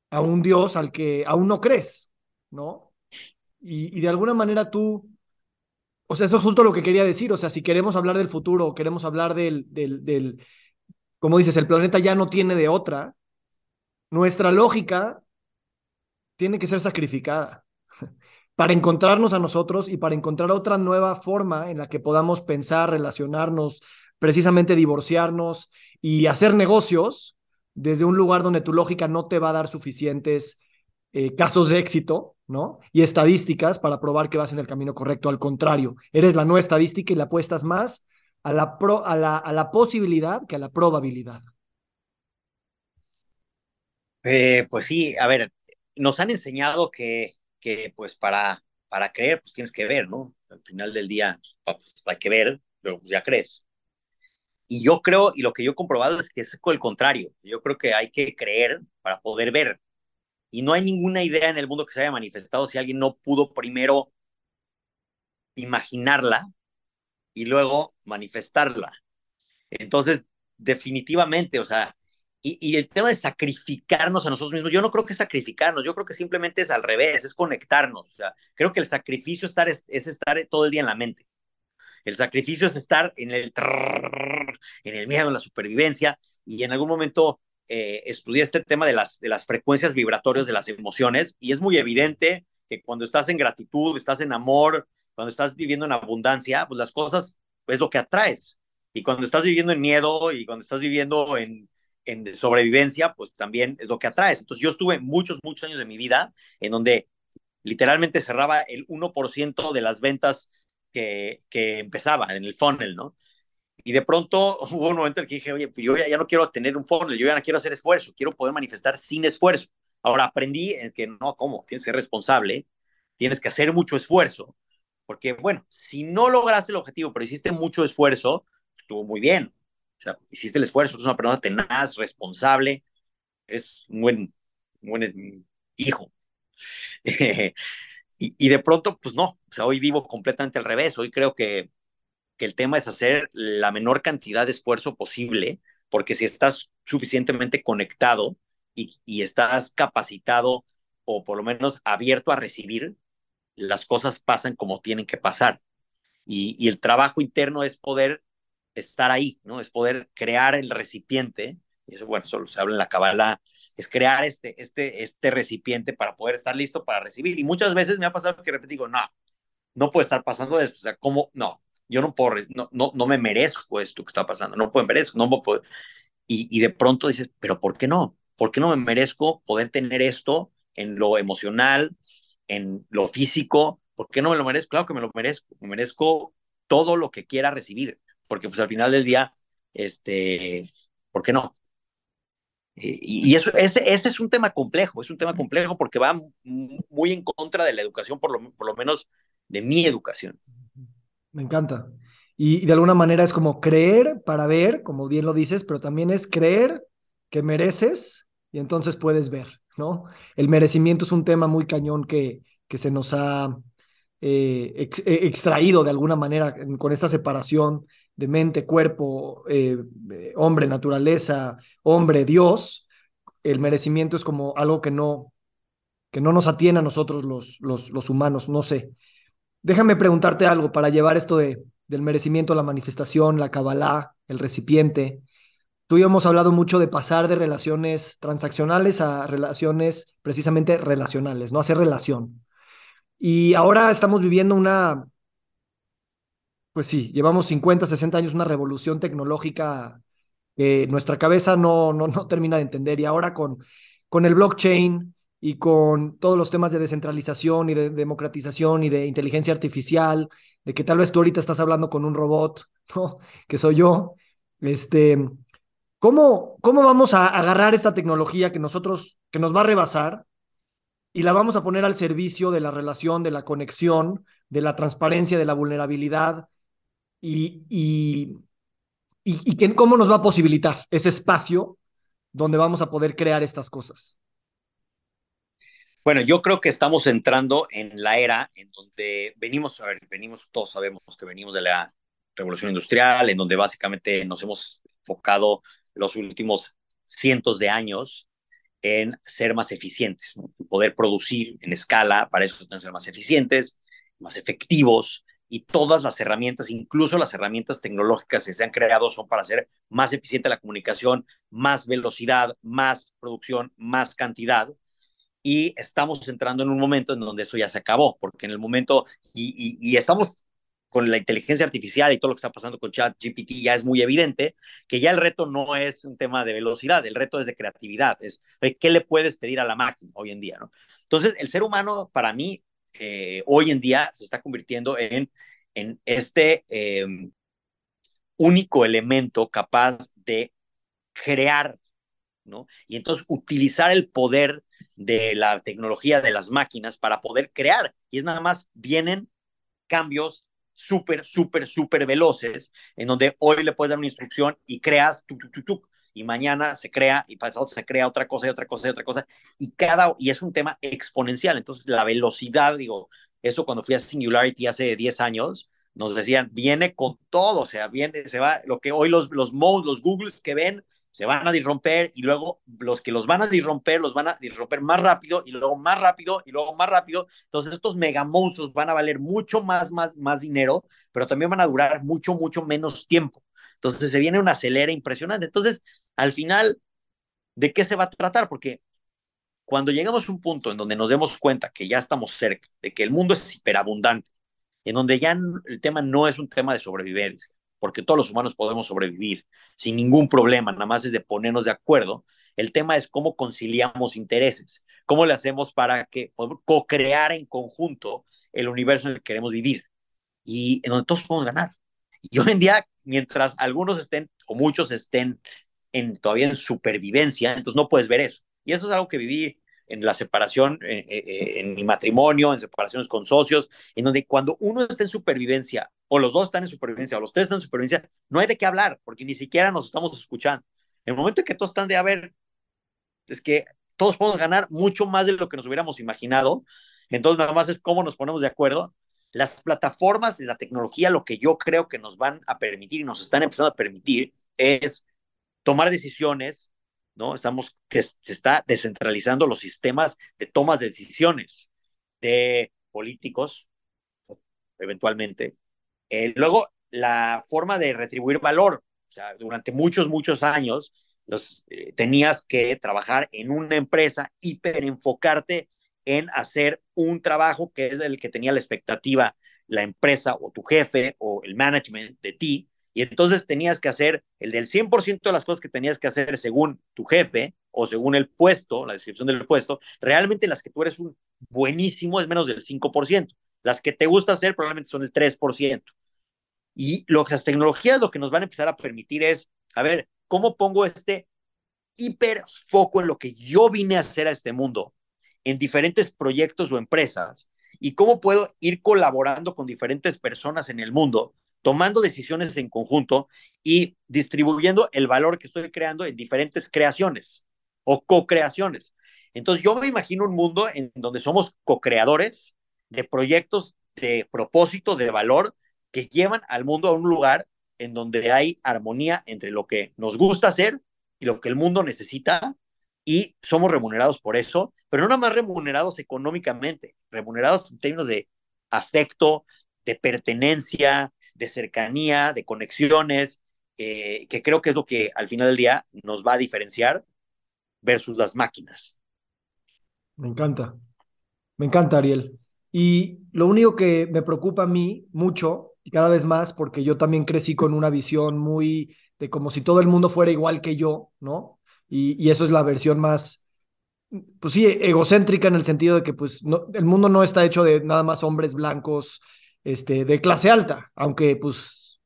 a un Dios al que aún no crees, ¿no? Y, y de alguna manera tú o sea, eso es justo lo que quería decir. O sea, si queremos hablar del futuro, queremos hablar del, del, del, como dices, el planeta ya no tiene de otra, nuestra lógica tiene que ser sacrificada *laughs* para encontrarnos a nosotros y para encontrar otra nueva forma en la que podamos pensar, relacionarnos, precisamente divorciarnos y hacer negocios desde un lugar donde tu lógica no te va a dar suficientes eh, casos de éxito, ¿no? Y estadísticas para probar que vas en el camino correcto. Al contrario, eres la no estadística y la apuestas más a la, pro, a la, a la posibilidad que a la probabilidad. Eh, pues sí, a ver, nos han enseñado que, que pues para, para creer, pues tienes que ver, ¿no? Al final del día, pues, hay que ver, pero ya crees. Y yo creo, y lo que yo he comprobado es que es el contrario. Yo creo que hay que creer para poder ver y no hay ninguna idea en el mundo que se haya manifestado si alguien no pudo primero imaginarla y luego manifestarla. Entonces, definitivamente, o sea, y, y, el tema de sacrificarnos a nosotros mismos, yo no creo que sacrificarnos, yo creo que simplemente es al revés, es conectarnos. O sea, creo que el sacrificio estar es, es estar todo el día en la mente. El sacrificio es estar en el, trrr, en el miedo, en la supervivencia, y en algún momento eh, estudié este tema de las, frecuencias vibratorias de las emociones y es muy evidente que cuando estás en gratitud, estás en amor, cuando estás viviendo en abundancia, pues las cosas es lo que atraes. Y cuando estás viviendo en miedo y cuando estás viviendo en, en sobrevivencia, pues también es lo que atraes. Entonces yo estuve muchos, muchos años de mi vida en donde literalmente cerraba el 1% de las ventas que empezaba en el funnel, ¿no? Y de pronto *laughs* hubo un momento en el que dije, oye, pues yo ya, ya, no quiero tener un funnel, yo ya no quiero hacer esfuerzo, quiero poder manifestar sin esfuerzo. Ahora aprendí en que no, ¿cómo? Tienes que ser responsable, tienes que hacer mucho esfuerzo, porque bueno, si no lograste el objetivo, pero hiciste mucho esfuerzo, estuvo muy bien. O sea, hiciste el esfuerzo, eres una persona tenaz, responsable, es un buen, un buen hijo. *laughs* y, y de pronto, pues no, o sea, hoy vivo completamente al revés, hoy creo que que el tema es hacer la menor cantidad de esfuerzo posible, porque si estás suficientemente conectado y, y estás capacitado o por lo menos abierto a recibir, las cosas pasan como tienen que pasar. Y, y el trabajo interno es poder estar ahí, ¿no? Es poder crear el recipiente, y eso, bueno, solo se habla en la Kabbalah, es crear este, este, este recipiente para poder estar listo para recibir. Y muchas veces me ha pasado que de digo, no, no puede estar pasando esto, o sea, ¿cómo? No, yo no puedo, no, no, no me merezco esto que está pasando, no puedo merezco, no puedo. Y, y de pronto dices, pero ¿por qué no? ¿Por qué no me merezco poder tener esto en lo emocional, en lo físico? ¿Por qué no me lo merezco? Claro que me lo merezco, me merezco todo lo que quiera recibir, porque pues al final del día, este, ¿por qué no? Y, eso, ese, ese, es un tema complejo, es un tema complejo porque va muy en contra de la educación, por lo, por lo menos de mi educación. Me encanta. Y, de alguna manera es como creer para ver, como bien lo dices, pero también es creer que mereces y entonces puedes ver, ¿no? El merecimiento es un tema muy cañón que, que se nos ha eh, eh, extraído de alguna manera con esta separación de mente, cuerpo, eh, hombre, naturaleza, hombre, Dios. El merecimiento es como algo que no, que no nos atiene a nosotros los, los, los humanos, no sé. Déjame preguntarte algo para llevar esto de, del merecimiento la manifestación, la cabalá, el recipiente. Tú y yo hemos hablado mucho de pasar de relaciones transaccionales a relaciones precisamente relacionales, ¿no? Hacer relación. Y ahora estamos viviendo una, pues sí, llevamos 50, 60 años una revolución tecnológica que nuestra cabeza no, no, no termina de entender. Y ahora con, con el blockchain, y con todos los temas de descentralización y de democratización y de inteligencia artificial, de que tal vez tú ahorita estás hablando con un robot. *laughs* Que soy yo. Este, ¿cómo, ¿Cómo vamos a agarrar esta tecnología que nosotros, que nos va a rebasar y la vamos a poner al servicio de la relación, de la conexión, de la transparencia, de la vulnerabilidad y, y, y, y cómo nos va a posibilitar ese espacio donde vamos a poder crear estas cosas? Bueno, yo creo que estamos entrando en la era en donde venimos, a ver, venimos, todos sabemos que venimos de la revolución industrial, en donde básicamente nos hemos enfocado los últimos cientos de años en ser más eficientes, ¿no? poder producir en escala, para eso tenemos ser más eficientes, más efectivos, y todas las herramientas, incluso las herramientas tecnológicas que se han creado, son para hacer más eficiente la comunicación, más velocidad, más producción, más cantidad y estamos entrando en un momento en donde eso ya se acabó, porque en el momento, y, y, estamos con la inteligencia artificial y todo lo que está pasando con ChatGPT, ya es muy evidente que ya el reto no es un tema de velocidad, el reto es de creatividad, es qué le puedes pedir a la máquina hoy en día, ¿no? Entonces, el ser humano, para mí, eh, hoy en día se está convirtiendo en, en este eh, único elemento capaz de crear, ¿no? Y entonces utilizar el poder de la tecnología de las máquinas para poder crear. Y es nada más, vienen cambios súper, súper, súper veloces, en donde hoy le puedes dar una instrucción y creas, tu, tu, tu, y mañana se crea, y pasado se crea otra cosa y otra cosa y otra cosa, y cada, y es un tema exponencial. Entonces, la velocidad, digo, eso cuando fui a Singularity hace 10 años, nos decían, viene con todo, o sea, viene, se va, lo que hoy los, los modes, los Googles que ven, se van a disromper y luego los que los van a disromper los van a disromper más rápido y luego más rápido y luego más rápido. Entonces estos mega monstruos van a valer mucho más, más, más dinero, pero también van a durar mucho, mucho menos tiempo. Entonces se viene una acelera impresionante. Entonces, al final, ¿de qué se va a tratar? Porque cuando llegamos a un punto en donde nos demos cuenta que ya estamos cerca, de que el mundo es hiperabundante, en donde ya el tema no es un tema de sobrevivencia, porque todos los humanos podemos sobrevivir sin ningún problema, nada más es de ponernos de acuerdo. El tema es cómo conciliamos intereses, cómo le hacemos para que co-crear en conjunto el universo en el que queremos vivir y en donde todos podemos ganar. Y hoy en día, mientras algunos estén o muchos estén en, todavía en supervivencia, entonces no puedes ver eso. Y eso es algo que viví en la separación, en, en, mi matrimonio, en separaciones con socios, en donde cuando uno está en supervivencia, o los dos están en supervivencia, o los tres están en supervivencia, no hay de qué hablar, porque ni siquiera nos estamos escuchando. En el momento en que todos están de haber, es que todos podemos ganar mucho más de lo que nos hubiéramos imaginado, entonces nada más es cómo nos ponemos de acuerdo. Las plataformas de la tecnología, lo que yo creo que nos van a permitir y nos están empezando a permitir es tomar decisiones ¿no? Estamos, que se está descentralizando los sistemas de tomas de decisiones, de políticos, eventualmente. Eh, luego, la forma de retribuir valor. O sea, durante muchos, muchos años, los, eh, tenías que trabajar en una empresa, hiper enfocarte en hacer un trabajo que es el que tenía la expectativa la empresa o tu jefe o el management de ti. Y entonces tenías que hacer el del 100% de las cosas que tenías que hacer según tu jefe o según el puesto, la descripción del puesto, realmente las que tú eres un buenísimo es menos del 5%. Las que te gusta hacer probablemente son el 3%. Y lo las tecnologías lo que nos van a empezar a permitir es, a ver, ¿cómo pongo este hiper foco en lo que yo vine a hacer a este mundo, en diferentes proyectos o empresas, y cómo puedo ir colaborando con diferentes personas en el mundo, tomando decisiones en conjunto y distribuyendo el valor que estoy creando en diferentes creaciones o co-creaciones. Entonces yo me imagino un mundo en donde somos co-creadores de proyectos de propósito, de valor, que llevan al mundo a un lugar en donde hay armonía entre lo que nos gusta hacer y lo que el mundo necesita y somos remunerados por eso, pero no nada más remunerados económicamente, remunerados en términos de afecto, de pertenencia, de cercanía, de conexiones, eh, que creo que es lo que al final del día nos va a diferenciar versus las máquinas. Me encanta, me encanta Ariel. Y lo único que me preocupa a mí mucho, y cada vez más, porque yo también crecí con una visión muy de como si todo el mundo fuera igual que yo, ¿no? Y, eso es la versión más, pues sí, egocéntrica en el sentido de que pues el mundo no está hecho de nada más hombres blancos este, de clase alta, aunque pues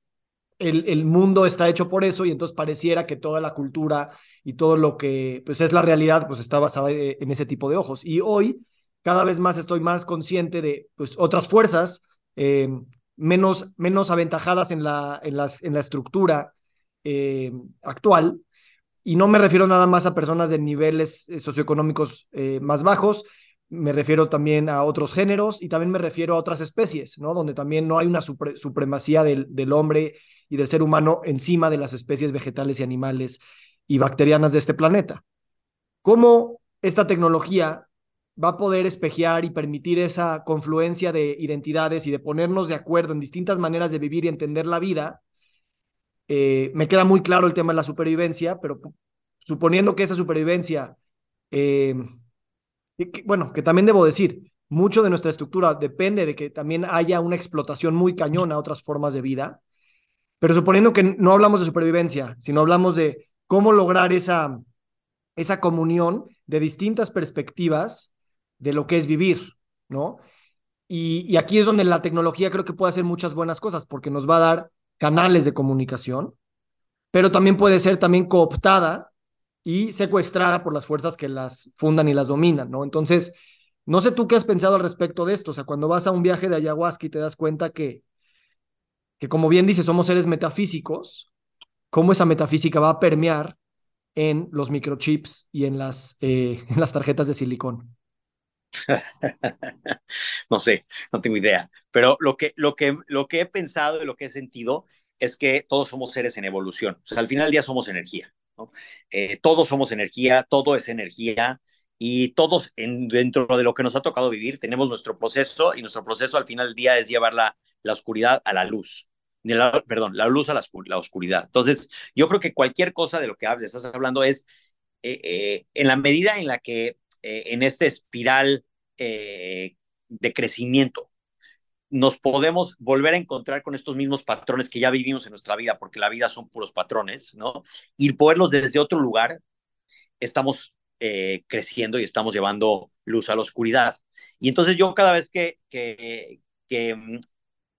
el, el mundo está hecho por eso y entonces pareciera que toda la cultura y todo lo que pues es la realidad pues está basada eh, en ese tipo de ojos. Y hoy cada vez más estoy más consciente de pues, otras fuerzas eh, menos, menos aventajadas en la, en, las, en la estructura eh, actual. Y no me refiero nada más a personas de niveles eh, socioeconómicos más bajos, me refiero también a otros géneros y también me refiero a otras especies, ¿no? Donde también no hay una supremacía del, del hombre y del ser humano encima de las especies vegetales y animales y bacterianas de este planeta. ¿Cómo esta tecnología va a poder espejear y permitir esa confluencia de identidades y de ponernos de acuerdo en distintas maneras de vivir y entender la vida. Eh, me queda muy claro el tema de la supervivencia, pero suponiendo que esa supervivencia, eh, bueno, que también debo decir, mucho de nuestra estructura depende de que también haya una explotación muy cañona a otras formas de vida, pero suponiendo que no hablamos de supervivencia, sino hablamos de cómo lograr esa, esa comunión de distintas perspectivas de lo que es vivir, ¿no? Y, aquí es donde la tecnología creo que puede hacer muchas buenas cosas porque nos va a dar canales de comunicación, pero también puede ser también cooptada y secuestrada por las fuerzas que las fundan y las dominan, ¿no? Entonces, no sé tú qué has pensado al respecto de esto, o sea, cuando vas a un viaje de ayahuasca y te das cuenta que, que como bien dice, somos seres metafísicos, cómo esa metafísica va a permear en los microchips y en las, eh, *laughs* en las tarjetas de silicón. *laughs* no sé, no tengo idea. Pero lo que, lo, que, lo que he pensado y lo que he sentido es que todos somos seres en evolución. O sea, al final del día somos energía. Eh, todos somos energía, todo es energía y todos en, dentro de lo que nos ha tocado vivir tenemos nuestro proceso y nuestro proceso al final del día es llevar la, la oscuridad a la luz. La, perdón, la luz a la, la, oscuridad. Entonces, yo creo que cualquier cosa de lo que hables, estás hablando es eh, eh, en la medida en la que eh, en esta espiral eh, de crecimiento. Nos podemos volver a encontrar con estos mismos patrones que ya vivimos en nuestra vida, porque la vida son puros patrones, ¿no? Y poderlos desde otro lugar, estamos eh, creciendo y estamos llevando luz a la oscuridad. Y entonces yo cada vez que, que, mm,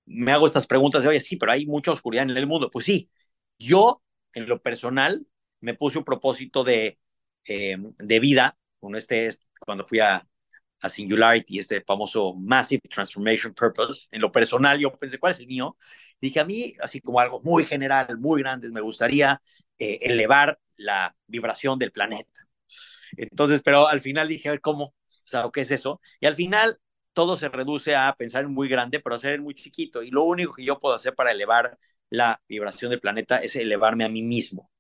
me hago estas preguntas de, oye, sí, pero hay mucha oscuridad en el mundo. Pues sí, yo en lo personal me puse un propósito de, de vida este, cuando fui a, Singularity, este famoso Massive Transformation Purpose, en lo personal yo pensé, ¿cuál es el mío? Dije, a mí, así como algo muy general, muy grande, me gustaría eh, elevar la vibración del planeta. Entonces, pero al final dije, a ver, ¿cómo? O ¿qué es eso? Y al final todo se reduce a pensar en muy grande, pero hacer en muy chiquito. Y lo único que yo puedo hacer para elevar la vibración del planeta es elevarme a mí mismo.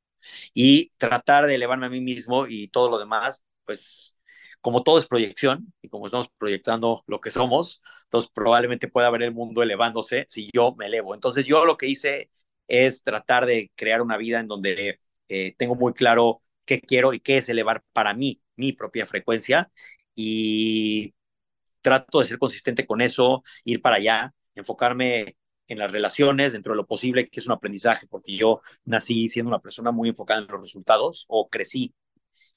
Y tratar de elevarme a mí mismo y todo lo demás, pues como todo es proyección y como estamos proyectando lo que somos, entonces probablemente pueda ver el mundo elevándose si yo me elevo. Entonces yo lo que hice es tratar de crear una vida en donde eh, tengo muy claro qué quiero y qué es elevar para mí mi propia frecuencia y trato de ser consistente con eso, ir para allá, enfocarme en las relaciones dentro de lo posible, que es un aprendizaje, porque yo nací siendo una persona muy enfocada en los resultados o crecí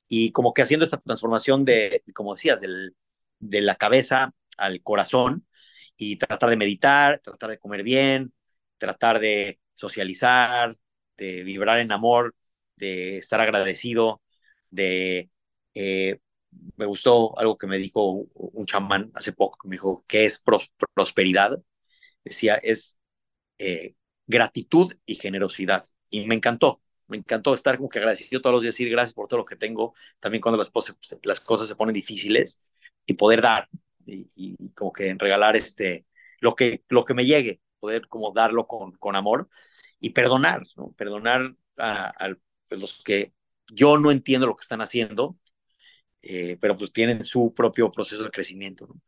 y como que haciendo esta transformación de, como decías, del, de la cabeza al corazón y tratar de meditar, tratar de comer bien, tratar de socializar, de vibrar en amor, de estar agradecido, de... Eh, me gustó algo que me dijo un chamán hace poco, que me dijo, ¿qué es prosperidad? Decía, es eh, gratitud y generosidad. Y me encantó, me encantó estar como que agradecido todos los días, decir gracias por todo lo que tengo, también cuando las, las cosas se ponen difíciles y poder dar y, como que regalar este, lo, que, lo que me llegue, poder como darlo con, con amor y perdonar, ¿no? perdonar a, pues, los que yo no entiendo lo que están haciendo, eh, pero pues tienen su propio proceso de crecimiento, ¿no?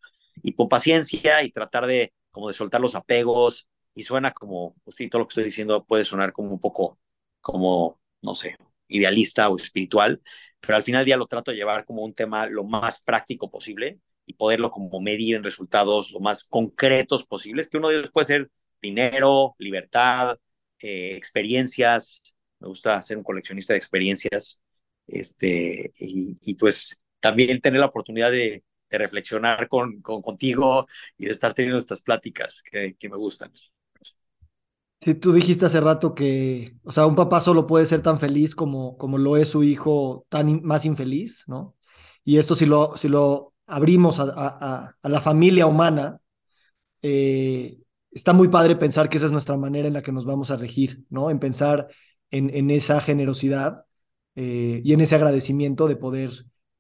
Y con paciencia y tratar de como de soltar los apegos y suena como, pues sí, todo lo que estoy diciendo puede sonar como un poco como, no sé, idealista o espiritual, pero al final del día lo trato de llevar como un tema lo más práctico posible y poderlo como medir en resultados lo más concretos posibles, que uno de ellos puede ser dinero, libertad, eh, experiencias, me gusta ser un coleccionista de experiencias, este, y, pues también tener la oportunidad de, reflexionar con, contigo y de estar teniendo estas pláticas que, que me gustan. Sí, tú dijiste hace rato que, o sea, un papá solo puede ser tan feliz como, como lo es su hijo tan más infeliz, ¿no? Y esto si lo, si lo abrimos a, a, a la familia humana, eh, está muy padre pensar que esa es nuestra manera en la que nos vamos a regir, ¿no? En pensar en, en esa generosidad eh, y en ese agradecimiento de poder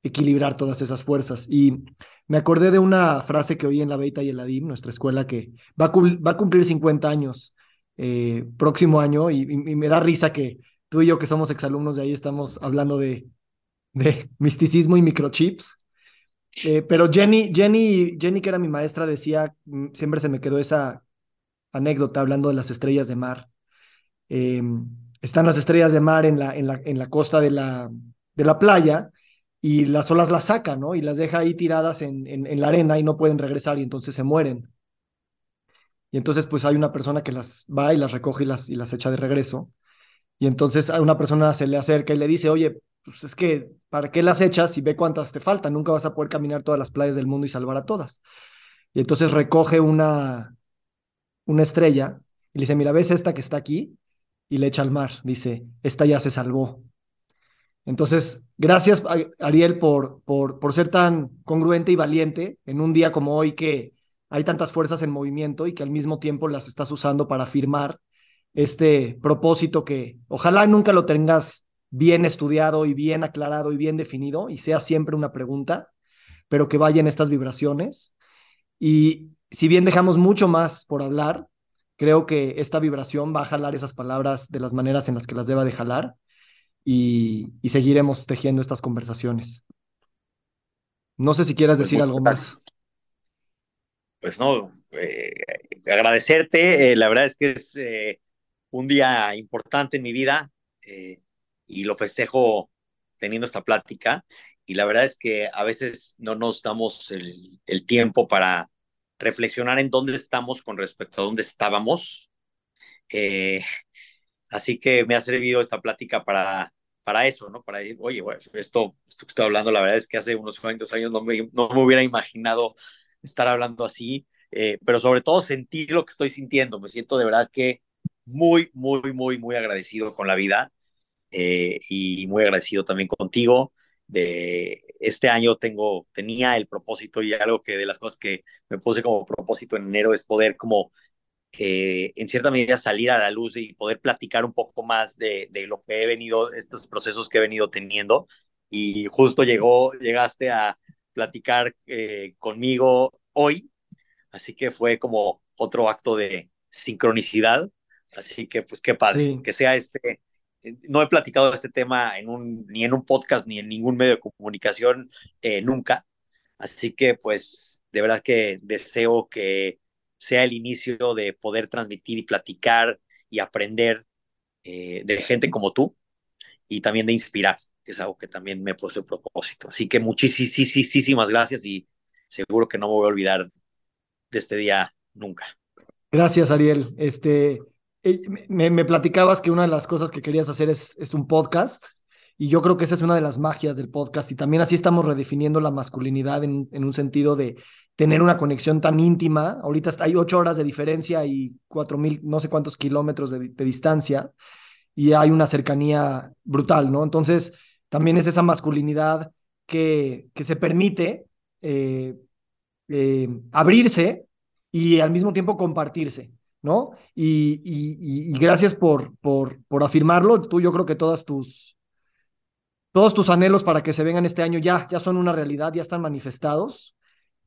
equilibrar todas esas fuerzas. Y me acordé de una frase que oí en la Beita y el Adim, nuestra escuela, que va a, va a cumplir 50 años eh, próximo año y, me da risa que tú y yo que somos exalumnos de ahí estamos hablando de, *laughs* misticismo y microchips. Eh, pero Jenny, Jenny, Jenny, que era mi maestra, decía, mm, siempre se me quedó esa anécdota hablando de las estrellas de mar. Em, están las estrellas de mar en la, en la, en la costa de la, de la playa y las olas las saca, ¿no? Y las deja ahí tiradas en, en, la arena y no pueden regresar y entonces se mueren. Y entonces pues hay una persona que las va y las recoge y las, y las echa de regreso. Y entonces a una persona se le acerca y le dice, oye, pues es que, ¿para qué las echas y ve cuántas te faltan? Nunca vas a poder caminar todas las playas del mundo y salvar a todas. Y entonces recoge una, una estrella y le dice, mira, ¿ves esta que está aquí? Y le echa al mar. Dice, esta ya se salvó. Entonces, gracias, Ariel, por, por, por ser tan congruente y valiente en un día como hoy que hay tantas fuerzas en movimiento y que al mismo tiempo las estás usando para firmar este propósito que ojalá nunca lo tengas bien estudiado y bien aclarado y bien definido y sea siempre una pregunta, pero que vaya en estas vibraciones. Y si bien dejamos mucho más por hablar, creo que esta vibración va a jalar esas palabras de las maneras en las que las deba de jalar y, y seguiremos tejiendo estas conversaciones. No sé si quieras pues decir algo más pues no, eh, agradecerte. Eh, la verdad es que es eh, un día importante en mi vida y lo festejo teniendo esta plática. Y la verdad es que a veces no nos damos el, el tiempo para reflexionar en dónde estamos con respecto a dónde estábamos. así que me ha servido esta plática para, para eso, ¿no? Para decir, oye, bueno, esto, esto que estoy hablando, la verdad es que hace unos cuantos años no me, no me hubiera imaginado estar hablando así, eh, pero sobre todo sentir lo que estoy sintiendo. Me siento de verdad que muy, muy, muy, muy agradecido con la vida eh, y muy agradecido también contigo. De este año tengo, tenía el propósito y algo que de las cosas que me puse como propósito en enero es poder como eh, en cierta medida salir a la luz y poder platicar un poco más de, de, lo que he venido, estos procesos que he venido teniendo. Y justo llegó, llegaste a, platicar eh, conmigo hoy, así que fue como otro acto de sincronicidad, así que pues qué padre, que sea este, no he platicado de este tema en un, ni en un podcast ni en ningún medio de comunicación eh, nunca, Así que pues de verdad que deseo que sea el inicio de poder transmitir y platicar y aprender eh, de gente como tú y también de inspirar, que es algo que también me puse propósito. Así que muchísimas gracias y seguro que no me voy a olvidar de este día nunca. Gracias, Ariel. Este, eh, me, platicabas que una de las cosas que querías hacer es, es un podcast. Y yo creo que esa es una de las magias del podcast. Y también así estamos redefiniendo la masculinidad en, en un sentido de tener una conexión tan íntima. Ahorita hay ocho horas de diferencia y cuatro mil, no sé cuántos kilómetros de, distancia. Y hay una cercanía brutal, ¿no? Entonces, también es esa masculinidad que, que se permite eh, eh, abrirse y al mismo tiempo compartirse. ¿no? Y, y, gracias por, por, por afirmarlo. Tú, yo creo que todas tus, todos tus anhelos para que se vengan este año ya, ya son una realidad, ya están manifestados.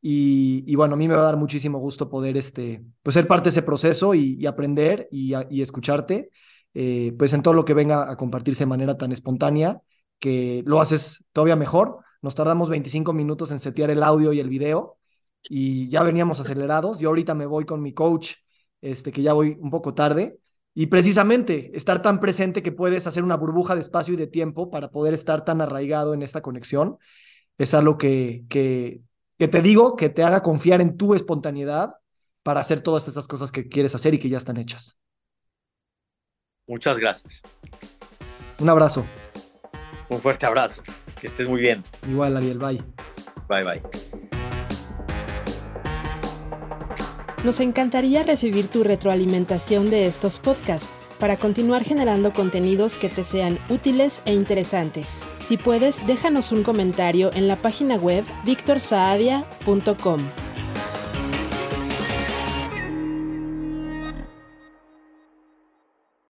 Y, y, bueno, a mí me va a dar muchísimo gusto poder este, pues ser parte de ese proceso y, aprender y, escucharte, eh, pues en todo lo que venga a compartirse de manera tan espontánea, que lo haces todavía mejor. Nos tardamos 25 minutos en setear el audio y el video y ya veníamos acelerados. Yo ahorita me voy con mi coach este, que ya voy un poco tarde. Y precisamente estar tan presente que puedes hacer una burbuja de espacio y de tiempo para poder estar tan arraigado en esta conexión es algo que, que, que te digo, que te haga confiar en tu espontaneidad para hacer todas estas cosas que quieres hacer y que ya están hechas. Muchas gracias. Un abrazo. Un fuerte abrazo. Que estés muy bien. Igual, Ariel. Bye. Bye, bye. Nos encantaría recibir tu retroalimentación de estos podcasts para continuar generando contenidos que te sean útiles e interesantes. Si puedes, déjanos un comentario en la página web victorsaadia.com.